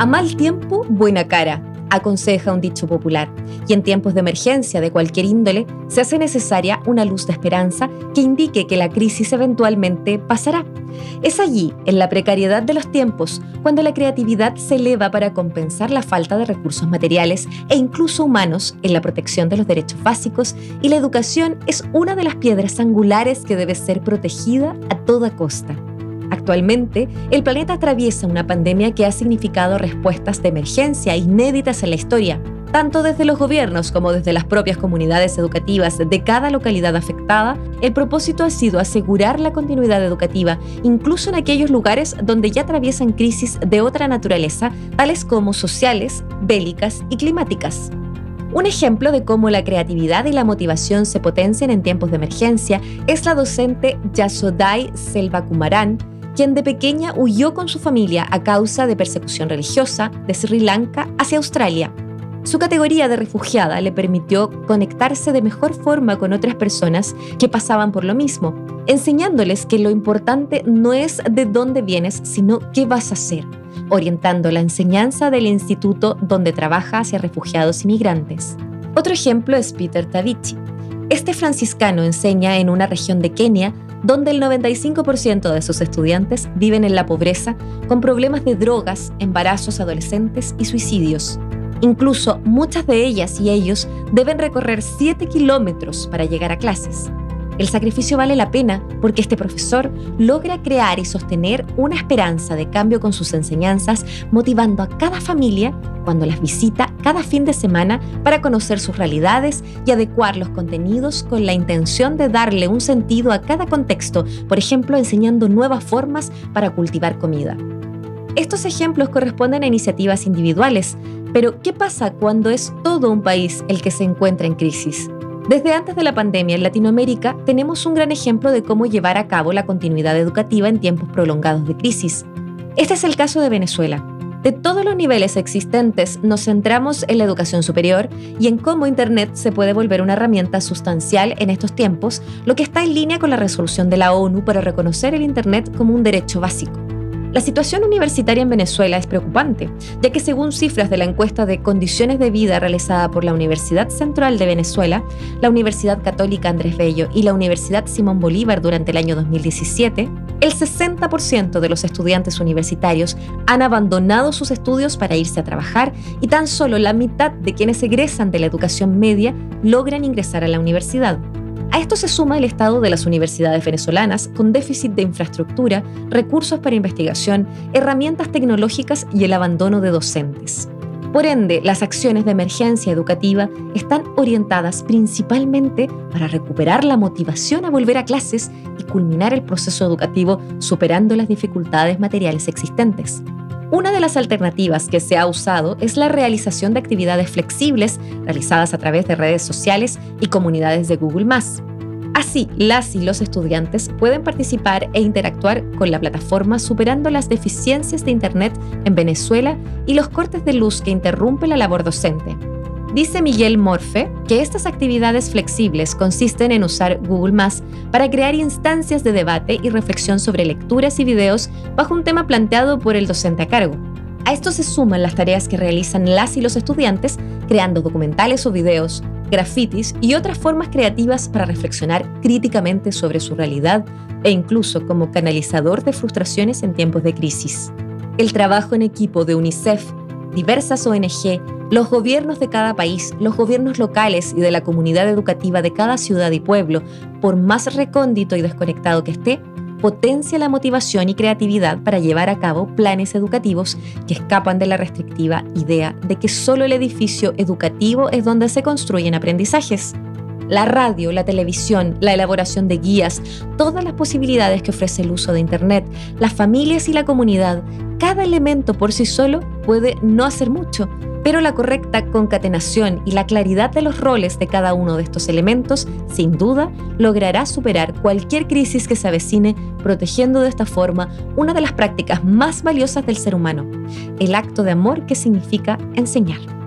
A mal tiempo, buena cara, aconseja un dicho popular, y en tiempos de emergencia de cualquier índole se hace necesaria una luz de esperanza que indique que la crisis eventualmente pasará. Es allí, en la precariedad de los tiempos, cuando la creatividad se eleva para compensar la falta de recursos materiales e incluso humanos en la protección de los derechos básicos y la educación es una de las piedras angulares que debe ser protegida a toda costa. Actualmente, el planeta atraviesa una pandemia que ha significado respuestas de emergencia inéditas en la historia, tanto desde los gobiernos como desde las propias comunidades educativas de cada localidad afectada, el propósito ha sido asegurar la continuidad educativa, incluso en aquellos lugares donde ya atraviesan crisis de otra naturaleza, tales como sociales, bélicas y climáticas. Un ejemplo de cómo la creatividad y la motivación se potencian en tiempos de emergencia es la docente Yasodai Selvakumaran, quien de pequeña huyó con su familia a causa de persecución religiosa de Sri Lanka hacia Australia. Su categoría de refugiada le permitió conectarse de mejor forma con otras personas que pasaban por lo mismo, enseñándoles que lo importante no es de dónde vienes, sino qué vas a hacer, orientando la enseñanza del instituto donde trabaja hacia refugiados y migrantes. Otro ejemplo es Peter Tavici. Este franciscano enseña en una región de Kenia donde el 95% de sus estudiantes viven en la pobreza con problemas de drogas, embarazos adolescentes y suicidios. Incluso muchas de ellas y ellos deben recorrer 7 kilómetros para llegar a clases. El sacrificio vale la pena porque este profesor logra crear y sostener una esperanza de cambio con sus enseñanzas, motivando a cada familia cuando las visita cada fin de semana para conocer sus realidades y adecuar los contenidos con la intención de darle un sentido a cada contexto, por ejemplo, enseñando nuevas formas para cultivar comida. Estos ejemplos corresponden a iniciativas individuales, pero ¿qué pasa cuando es todo un país el que se encuentra en crisis? Desde antes de la pandemia en Latinoamérica tenemos un gran ejemplo de cómo llevar a cabo la continuidad educativa en tiempos prolongados de crisis. Este es el caso de Venezuela. De todos los niveles existentes nos centramos en la educación superior y en cómo Internet se puede volver una herramienta sustancial en estos tiempos, lo que está en línea con la resolución de la ONU para reconocer el Internet como un derecho básico. La situación universitaria en Venezuela es preocupante, ya que según cifras de la encuesta de condiciones de vida realizada por la Universidad Central de Venezuela, la Universidad Católica Andrés Bello y la Universidad Simón Bolívar durante el año 2017, el 60% de los estudiantes universitarios han abandonado sus estudios para irse a trabajar y tan solo la mitad de quienes egresan de la educación media logran ingresar a la universidad. A esto se suma el estado de las universidades venezolanas, con déficit de infraestructura, recursos para investigación, herramientas tecnológicas y el abandono de docentes. Por ende, las acciones de emergencia educativa están orientadas principalmente para recuperar la motivación a volver a clases y culminar el proceso educativo superando las dificultades materiales existentes. Una de las alternativas que se ha usado es la realización de actividades flexibles realizadas a través de redes sociales y comunidades de Google ⁇ Así, las y los estudiantes pueden participar e interactuar con la plataforma superando las deficiencias de Internet en Venezuela y los cortes de luz que interrumpen la labor docente. Dice Miguel Morfe que estas actividades flexibles consisten en usar Google Maps para crear instancias de debate y reflexión sobre lecturas y videos bajo un tema planteado por el docente a cargo. A esto se suman las tareas que realizan las y los estudiantes creando documentales o videos, grafitis y otras formas creativas para reflexionar críticamente sobre su realidad e incluso como canalizador de frustraciones en tiempos de crisis. El trabajo en equipo de UNICEF, diversas ONG, los gobiernos de cada país, los gobiernos locales y de la comunidad educativa de cada ciudad y pueblo, por más recóndito y desconectado que esté, potencia la motivación y creatividad para llevar a cabo planes educativos que escapan de la restrictiva idea de que solo el edificio educativo es donde se construyen aprendizajes. La radio, la televisión, la elaboración de guías, todas las posibilidades que ofrece el uso de Internet, las familias y la comunidad, cada elemento por sí solo puede no hacer mucho, pero la correcta concatenación y la claridad de los roles de cada uno de estos elementos, sin duda, logrará superar cualquier crisis que se avecine, protegiendo de esta forma una de las prácticas más valiosas del ser humano, el acto de amor que significa enseñar.